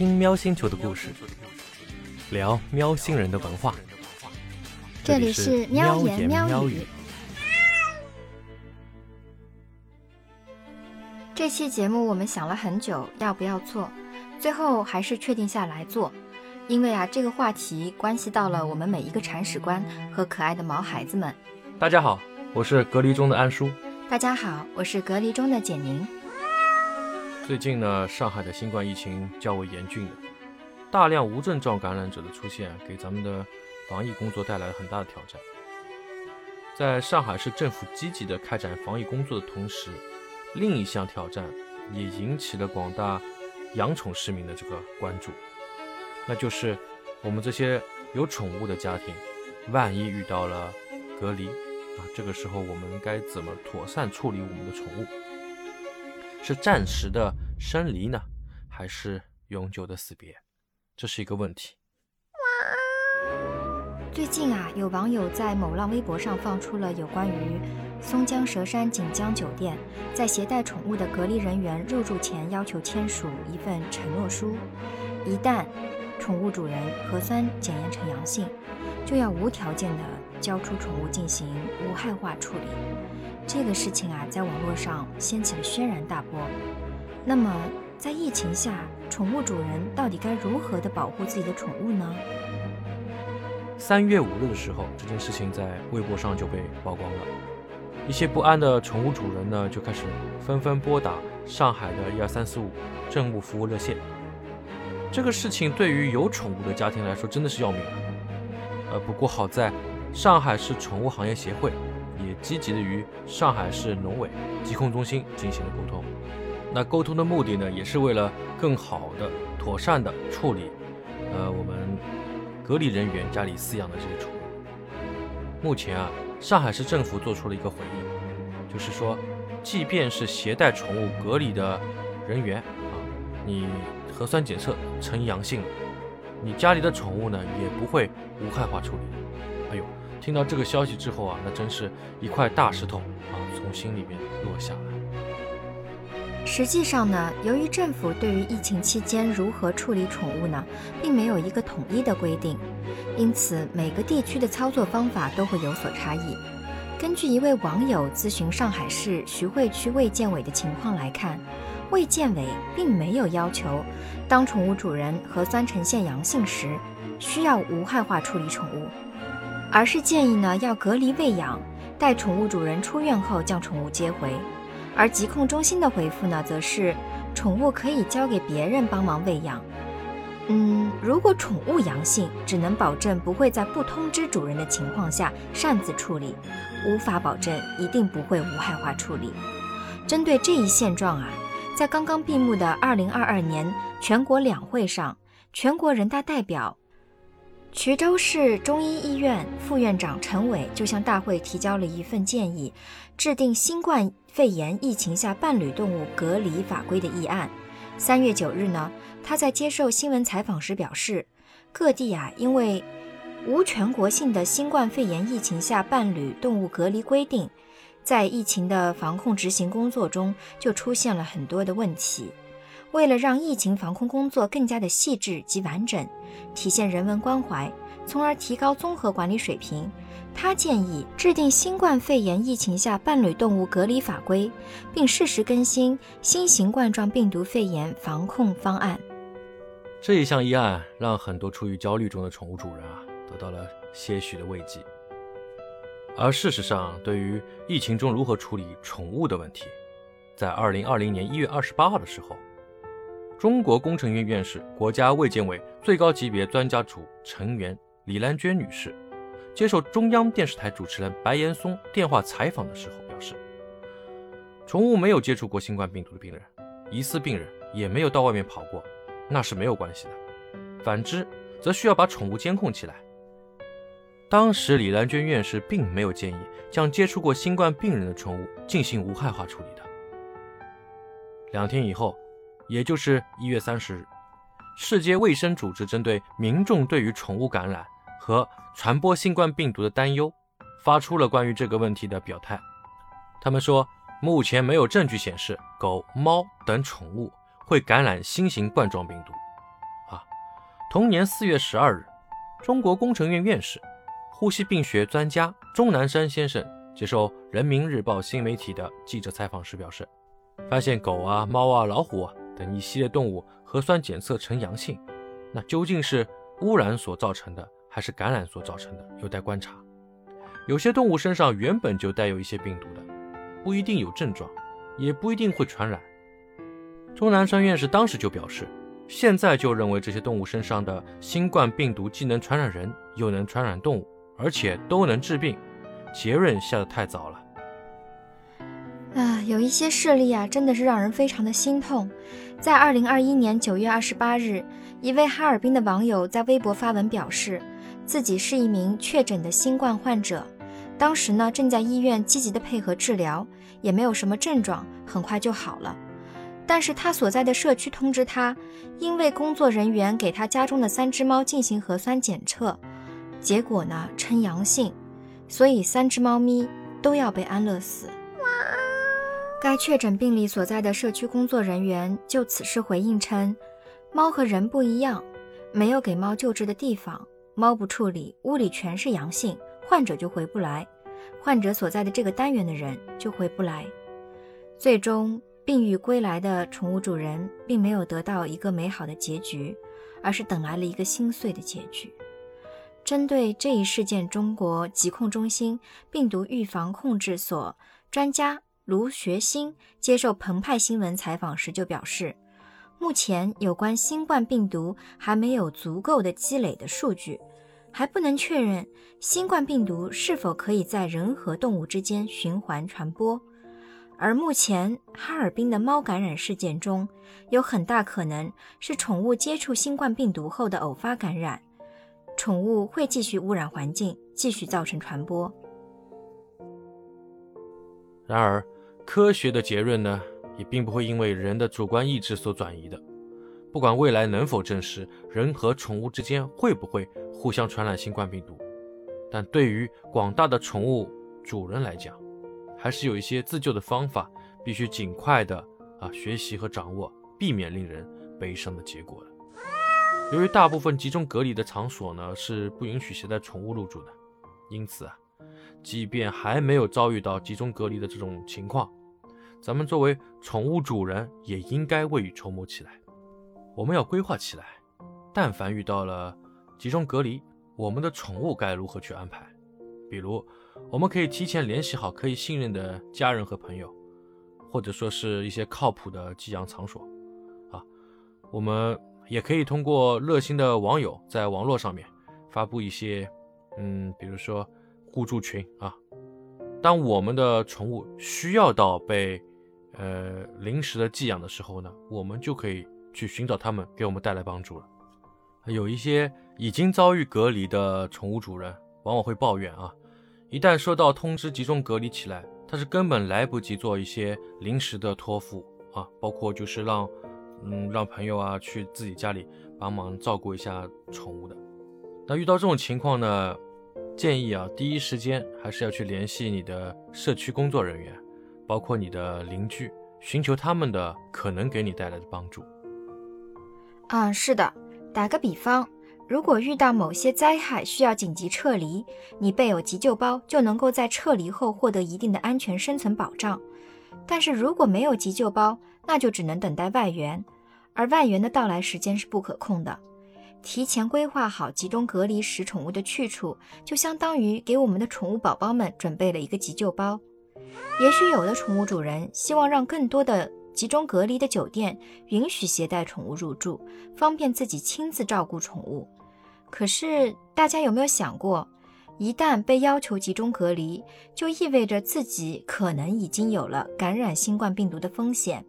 听喵星球的故事，聊喵星人的文化。这里是喵言喵语。这期节目我们想了很久，要不要做，最后还是确定下来做，因为啊，这个话题关系到了我们每一个铲屎官和可爱的毛孩子们。大家好，我是隔离中的安叔。大家好，我是隔离中的简宁。最近呢，上海的新冠疫情较为严峻的，大量无症状感染者的出现，给咱们的防疫工作带来了很大的挑战。在上海市政府积极的开展防疫工作的同时，另一项挑战也引起了广大养宠市民的这个关注，那就是我们这些有宠物的家庭，万一遇到了隔离啊，这个时候我们该怎么妥善处理我们的宠物？是暂时的生离呢，还是永久的死别？这是一个问题。最近啊，有网友在某浪微博上放出了有关于。松江佘山锦江酒店在携带宠物的隔离人员入住前要求签署一份承诺书，一旦宠物主人核酸检验呈阳性，就要无条件的交出宠物进行无害化处理。这个事情啊，在网络上掀起了轩然大波。那么，在疫情下，宠物主人到底该如何的保护自己的宠物呢？三月五日的时候，这件事情在微博上就被曝光了。一些不安的宠物主人呢，就开始纷纷拨打上海的一二三四五政务服务热线。这个事情对于有宠物的家庭来说真的是要命。呃，不过好在上海市宠物行业协会也积极的与上海市农委疾控中心进行了沟通。那沟通的目的呢，也是为了更好的、妥善的处理呃我们隔离人员家里饲养的这些宠物。目前啊。上海市政府做出了一个回应，就是说，即便是携带宠物隔离的人员啊，你核酸检测呈阳性，你家里的宠物呢也不会无害化处理。哎呦，听到这个消息之后啊，那真是一块大石头啊从心里面落下来。实际上呢，由于政府对于疫情期间如何处理宠物呢，并没有一个统一的规定，因此每个地区的操作方法都会有所差异。根据一位网友咨询上海市徐汇区卫健委的情况来看，卫健委并没有要求，当宠物主人核酸呈现阳性时，需要无害化处理宠物，而是建议呢要隔离喂养，待宠物主人出院后将宠物接回。而疾控中心的回复呢，则是宠物可以交给别人帮忙喂养。嗯，如果宠物阳性，只能保证不会在不通知主人的情况下擅自处理，无法保证一定不会无害化处理。针对这一现状啊，在刚刚闭幕的二零二二年全国两会上，全国人大代表。衢州市中医医院副院长陈伟就向大会提交了一份建议，制定新冠肺炎疫情下伴侣动物隔离法规的议案。三月九日呢，他在接受新闻采访时表示，各地啊，因为无全国性的新冠肺炎疫情下伴侣动物隔离规定，在疫情的防控执行工作中就出现了很多的问题。为了让疫情防控工作更加的细致及完整，体现人文关怀，从而提高综合管理水平，他建议制定新冠肺炎疫情下伴侣动物隔离法规，并适时更新新型冠状病毒肺炎防控方案。这一项议案让很多处于焦虑中的宠物主人啊得到了些许的慰藉。而事实上，对于疫情中如何处理宠物的问题，在二零二零年一月二十八号的时候。中国工程院院士、国家卫健委最高级别专家组成员李兰娟女士接受中央电视台主持人白岩松电话采访的时候表示：“宠物没有接触过新冠病毒的病人，疑似病人也没有到外面跑过，那是没有关系的。反之，则需要把宠物监控起来。”当时，李兰娟院士并没有建议将接触过新冠病人的宠物进行无害化处理的。两天以后。也就是一月三十日，世界卫生组织针对民众对于宠物感染和传播新冠病毒的担忧，发出了关于这个问题的表态。他们说，目前没有证据显示狗、猫等宠物会感染新型冠状病毒。啊同年四月十二日，中国工程院院士、呼吸病学专家钟南山先生接受《人民日报》新媒体的记者采访时表示，发现狗啊、猫啊、老虎啊等一系列动物核酸检测呈阳性，那究竟是污染所造成的，还是感染所造成的，有待观察。有些动物身上原本就带有一些病毒的，不一定有症状，也不一定会传染。钟南山院士当时就表示。现在就认为这些动物身上的新冠病毒既能传染人，又能传染动物，而且都能治病，结论下得太早了。啊，有一些事例啊，真的是让人非常的心痛。在二零二一年九月二十八日，一位哈尔滨的网友在微博发文表示，自己是一名确诊的新冠患者，当时呢正在医院积极的配合治疗，也没有什么症状，很快就好了。但是他所在的社区通知他，因为工作人员给他家中的三只猫进行核酸检测，结果呢呈阳性，所以三只猫咪都要被安乐死。该确诊病例所在的社区工作人员就此事回应称，猫和人不一样，没有给猫救治的地方，猫不处理，屋里全是阳性，患者就回不来，患者所在的这个单元的人就回不来，最终。病愈归来的宠物主人并没有得到一个美好的结局，而是等来了一个心碎的结局。针对这一事件，中国疾控中心病毒预防控制所专家卢学兴接受澎湃新闻采访时就表示，目前有关新冠病毒还没有足够的积累的数据，还不能确认新冠病毒是否可以在人和动物之间循环传播。而目前哈尔滨的猫感染事件中，有很大可能是宠物接触新冠病毒后的偶发感染，宠物会继续污染环境，继续造成传播。然而，科学的结论呢，也并不会因为人的主观意志所转移的。不管未来能否证实人和宠物之间会不会互相传染新冠病毒，但对于广大的宠物主人来讲，还是有一些自救的方法，必须尽快的啊学习和掌握，避免令人悲伤的结果的。由于大部分集中隔离的场所呢是不允许携带宠物入住的，因此啊，即便还没有遭遇到集中隔离的这种情况，咱们作为宠物主人也应该未雨绸缪起来。我们要规划起来，但凡遇到了集中隔离，我们的宠物该如何去安排？比如。我们可以提前联系好可以信任的家人和朋友，或者说是一些靠谱的寄养场所，啊，我们也可以通过热心的网友在网络上面发布一些，嗯，比如说互助群啊。当我们的宠物需要到被呃临时的寄养的时候呢，我们就可以去寻找他们，给我们带来帮助了。有一些已经遭遇隔离的宠物主人往往会抱怨啊。一旦收到通知集中隔离起来，他是根本来不及做一些临时的托付啊，包括就是让，嗯，让朋友啊去自己家里帮忙照顾一下宠物的。那遇到这种情况呢，建议啊，第一时间还是要去联系你的社区工作人员，包括你的邻居，寻求他们的可能给你带来的帮助。啊，是的，打个比方。如果遇到某些灾害需要紧急撤离，你备有急救包就能够在撤离后获得一定的安全生存保障。但是如果没有急救包，那就只能等待外援，而外援的到来时间是不可控的。提前规划好集中隔离时宠物的去处，就相当于给我们的宠物宝宝们准备了一个急救包。也许有的宠物主人希望让更多的。集中隔离的酒店允许携带宠物入住，方便自己亲自照顾宠物。可是，大家有没有想过，一旦被要求集中隔离，就意味着自己可能已经有了感染新冠病毒的风险。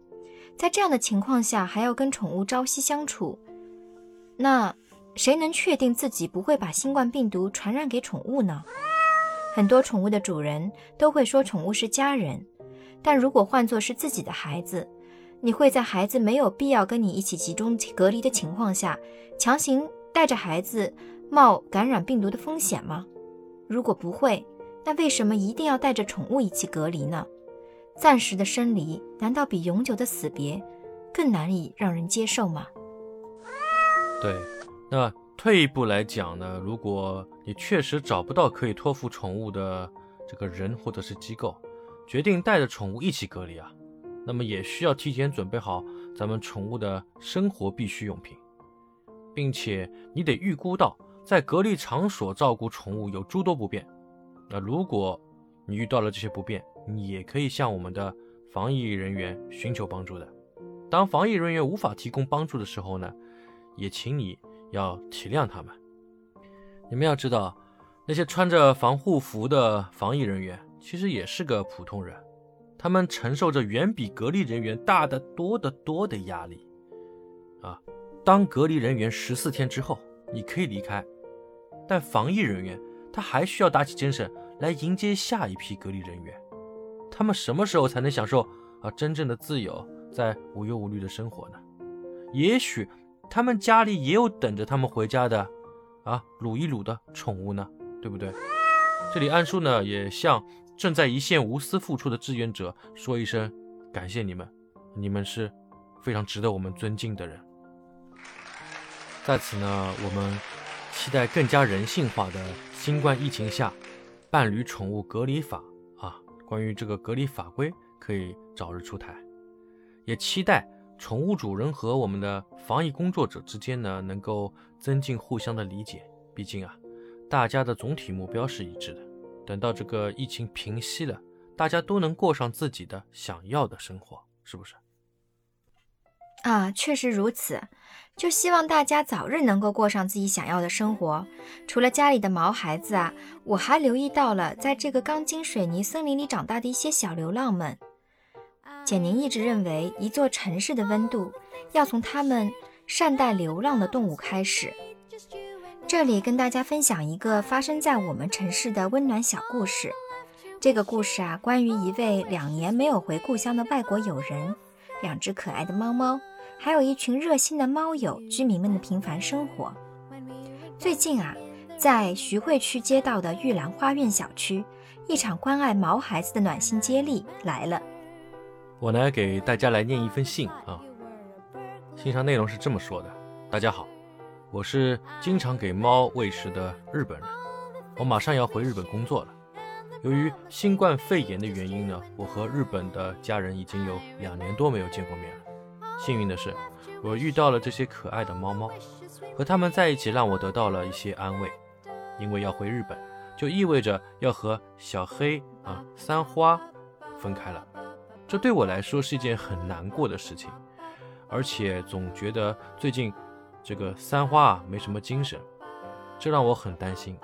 在这样的情况下，还要跟宠物朝夕相处，那谁能确定自己不会把新冠病毒传染给宠物呢？很多宠物的主人都会说，宠物是家人。但如果换作是自己的孩子，你会在孩子没有必要跟你一起集中隔离的情况下，强行带着孩子冒感染病毒的风险吗？如果不会，那为什么一定要带着宠物一起隔离呢？暂时的生离，难道比永久的死别更难以让人接受吗？对，那退一步来讲呢，如果你确实找不到可以托付宠物的这个人或者是机构，决定带着宠物一起隔离啊，那么也需要提前准备好咱们宠物的生活必需用品，并且你得预估到在隔离场所照顾宠物有诸多不便。那如果你遇到了这些不便，你也可以向我们的防疫人员寻求帮助的。当防疫人员无法提供帮助的时候呢，也请你要体谅他们。你们要知道，那些穿着防护服的防疫人员其实也是个普通人，他们承受着远比隔离人员大得多得多的压力。啊，当隔离人员十四天之后，你可以离开，但防疫人员他还需要打起精神来迎接下一批隔离人员。他们什么时候才能享受啊真正的自由？在无忧无虑的生活呢？也许他们家里也有等着他们回家的，啊，撸一撸的宠物呢，对不对？这里安叔呢也向正在一线无私付出的志愿者说一声感谢你们，你们是非常值得我们尊敬的人。在此呢，我们期待更加人性化的新冠疫情下伴侣宠物隔离法，关于这个隔离法规可以早日出台。也期待宠物主人和我们的防疫工作者之间呢，能够增进互相的理解。毕竟啊，大家的总体目标是一致的。等到这个疫情平息了，大家都能过上自己的想要的生活，是不是？啊，确实如此。就希望大家早日能够过上自己想要的生活。除了家里的毛孩子啊，我还留意到了，在这个钢筋水泥森林里长大的一些小流浪们。简宁一直认为，一座城市的温度要从他们善待流浪的动物开始。这里跟大家分享一个发生在我们城市的温暖小故事。这个故事啊，关于一位两年没有回故乡的外国友人，两只可爱的猫猫，还有一群热心的猫友居民们的平凡生活。最近啊，在徐汇区街道的玉兰花苑小区，一场关爱毛孩子的暖心接力来了。我呢，给大家来念一封信啊。信上内容是这么说的：大家好，我是经常给猫喂食的日本人，我马上要回日本工作了。由于新冠肺炎的原因呢，我和日本的家人已经有两年多没有见过面了。幸运的是，我遇到了这些可爱的猫猫，和它们在一起让我得到了一些安慰。因为要回日本，就意味着要和小黑啊、三花分开了。这对我来说是一件很难过的事情，而且总觉得最近这个三花啊没什么精神，这让我很担心。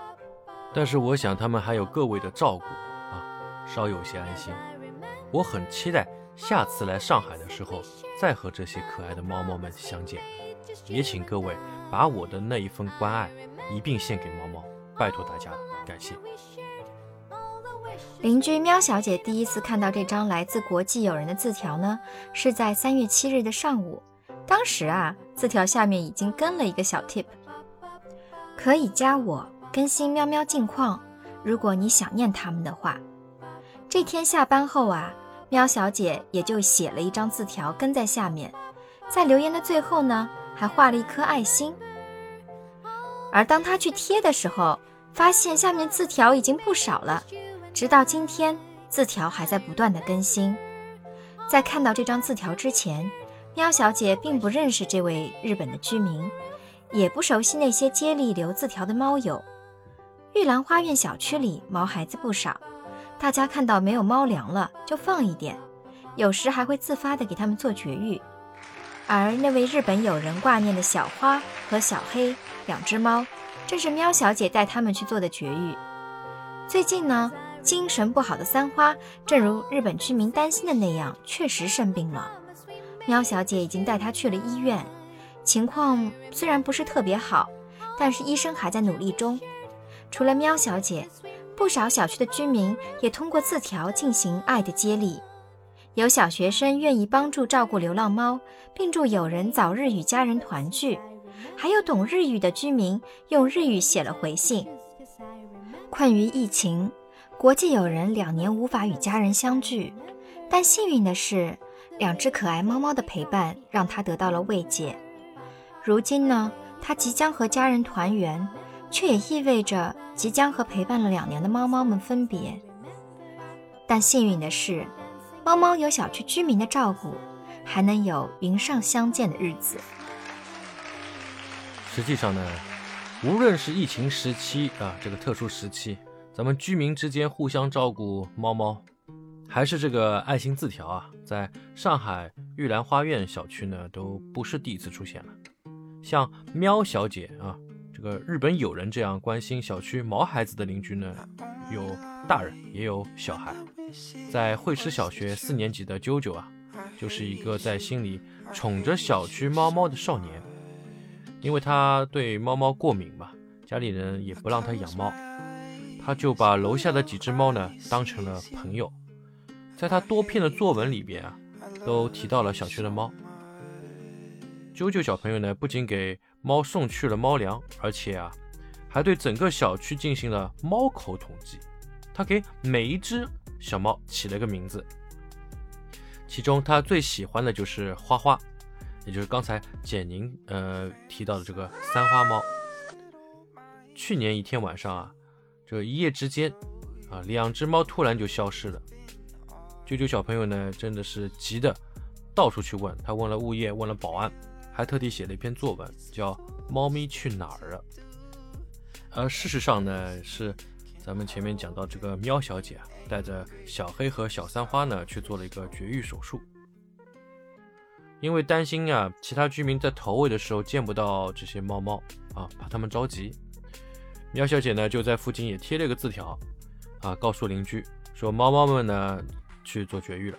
但是我想他们还有各位的照顾啊，稍有些安心。我很期待下次来上海的时候再和这些可爱的猫猫们相见。也请各位把我的那一份关爱一并献给猫猫，拜托大家，感谢。邻居喵小姐第一次看到这张来自国际友人的字条呢，是在三月七日的上午。当时啊，字条下面已经跟了一个小 tip，可以加我更新喵喵近况，如果你想念他们的话。这天下班后啊，喵小姐也就写了一张字条跟在下面，在留言的最后呢，还画了一颗爱心。而当她去贴的时候，发现下面字条已经不少了。直到今天，字条还在不断的更新。在看到这张字条之前，喵小姐并不认识这位日本的居民，也不熟悉那些接力留字条的猫友。玉兰花苑小区里毛孩子不少，大家看到没有猫粮了就放一点，有时还会自发的给他们做绝育。而那位日本友人挂念的小花和小黑两只猫，正是喵小姐带他们去做的绝育。最近呢。精神不好的三花，正如日本居民担心的那样，确实生病了。喵小姐已经带他去了医院，情况虽然不是特别好，但是医生还在努力中。除了喵小姐，不少小区的居民也通过字条进行爱的接力。有小学生愿意帮助照顾流浪猫，并祝友人早日与家人团聚。还有懂日语的居民用日语写了回信。困于疫情。国际友人两年无法与家人相聚，但幸运的是，两只可爱猫猫的陪伴让他得到了慰藉。如今呢，他即将和家人团圆，却也意味着即将和陪伴了两年的猫猫们分别。但幸运的是，猫猫有小区居民的照顾，还能有云上相见的日子。实际上呢，无论是疫情时期啊，这个特殊时期，咱们居民之间互相照顾猫猫，还是这个爱心字条啊，在上海玉兰花苑小区呢，都不是第一次出现了。像喵小姐啊，这个日本友人这样关心小区毛孩子的邻居呢，有大人也有小孩。在惠师小学四年级的啾啾啊，就是一个在心里宠着小区猫猫的少年。因为他对猫猫过敏嘛，家里人也不让他养猫，他就把楼下的几只猫呢当成了朋友。在他多篇的作文里边啊，都提到了小区的猫。啾啾小朋友呢，不仅给猫送去了猫粮，而且啊，还对整个小区进行了猫口统计。他给每一只小猫起了个名字，其中他最喜欢的就是花花，也就是刚才简宁呃提到的这个三花猫。去年一天晚上啊，这一夜之间啊，两只猫突然就消失了。啾啾小朋友呢，真的是急的到处去问，他问了物业，问了保安，还特地写了一篇作文，叫《猫咪去哪儿了》。而事实上呢，是。咱们前面讲到这个喵小姐啊，带着小黑和小三花呢去做了一个绝育手术，因为担心啊其他居民在投喂的时候见不到这些猫猫啊，怕他们着急，喵小姐呢就在附近也贴了一个字条啊，告诉邻居说猫猫们呢去做绝育了。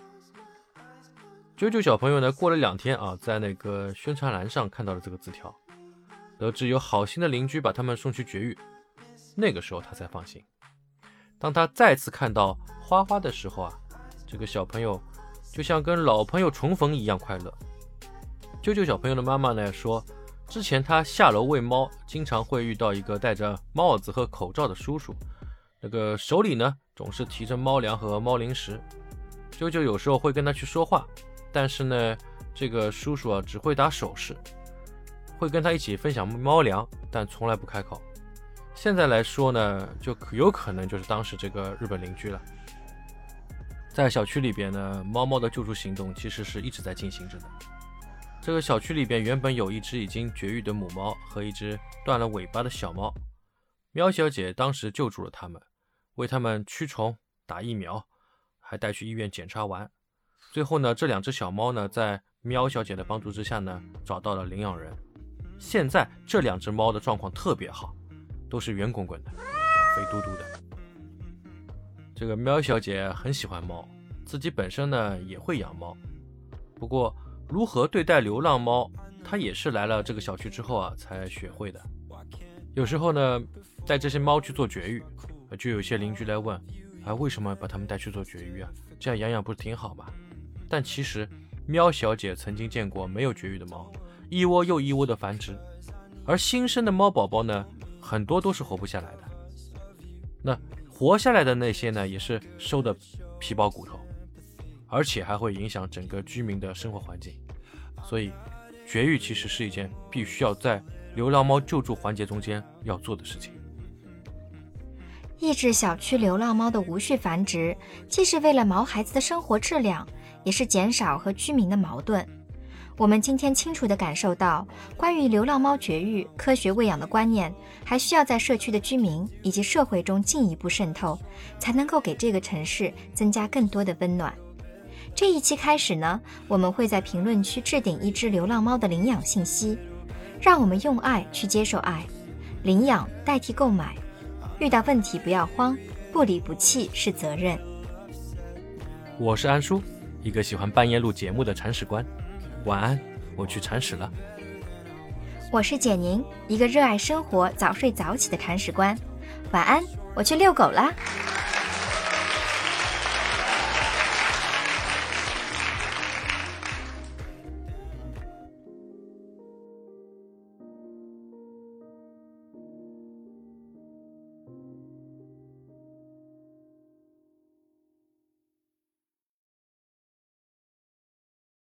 九九小朋友呢过了两天啊，在那个宣传栏上看到了这个字条，得知有好心的邻居把他们送去绝育，那个时候他才放心。当他再次看到花花的时候啊，这个小朋友就像跟老朋友重逢一样快乐。啾啾小朋友的妈妈呢说，之前他下楼喂猫，经常会遇到一个戴着帽子和口罩的叔叔，那个手里呢总是提着猫粮和猫零食。啾啾有时候会跟他去说话，但是呢，这个叔叔啊只会打手势，会跟他一起分享猫粮，但从来不开口。现在来说呢，就有可能就是当时这个日本邻居了。在小区里边呢，猫猫的救助行动其实是一直在进行着的。这个小区里边原本有一只已经绝育的母猫和一只断了尾巴的小猫，喵小姐当时救助了它们，为它们驱虫、打疫苗，还带去医院检查完。最后呢，这两只小猫呢，在喵小姐的帮助之下呢，找到了领养人。现在这两只猫的状况特别好。都是圆滚滚的，肥嘟嘟的。这个喵小姐很喜欢猫，自己本身呢也会养猫。不过如何对待流浪猫，她也是来了这个小区之后啊才学会的。有时候呢带这些猫去做绝育，就有些邻居来问：啊为什么把它们带去做绝育啊？这样养养不是挺好吗？但其实喵小姐曾经见过没有绝育的猫，一窝又一窝的繁殖，而新生的猫宝宝呢？很多都是活不下来的，那活下来的那些呢，也是瘦的皮包骨头，而且还会影响整个居民的生活环境。所以，绝育其实是一件必须要在流浪猫救助环节中间要做的事情。抑制小区流浪猫的无序繁殖，既是为了毛孩子的生活质量，也是减少和居民的矛盾。我们今天清楚地感受到，关于流浪猫绝育、科学喂养的观念，还需要在社区的居民以及社会中进一步渗透，才能够给这个城市增加更多的温暖。这一期开始呢，我们会在评论区置顶一只流浪猫的领养信息，让我们用爱去接受爱，领养代替购买。遇到问题不要慌，不离不弃是责任。我是安叔，一个喜欢半夜录节目的铲屎官。晚安，我去铲屎了。我是简宁，一个热爱生活、早睡早起的铲屎官。晚安，我去遛狗了。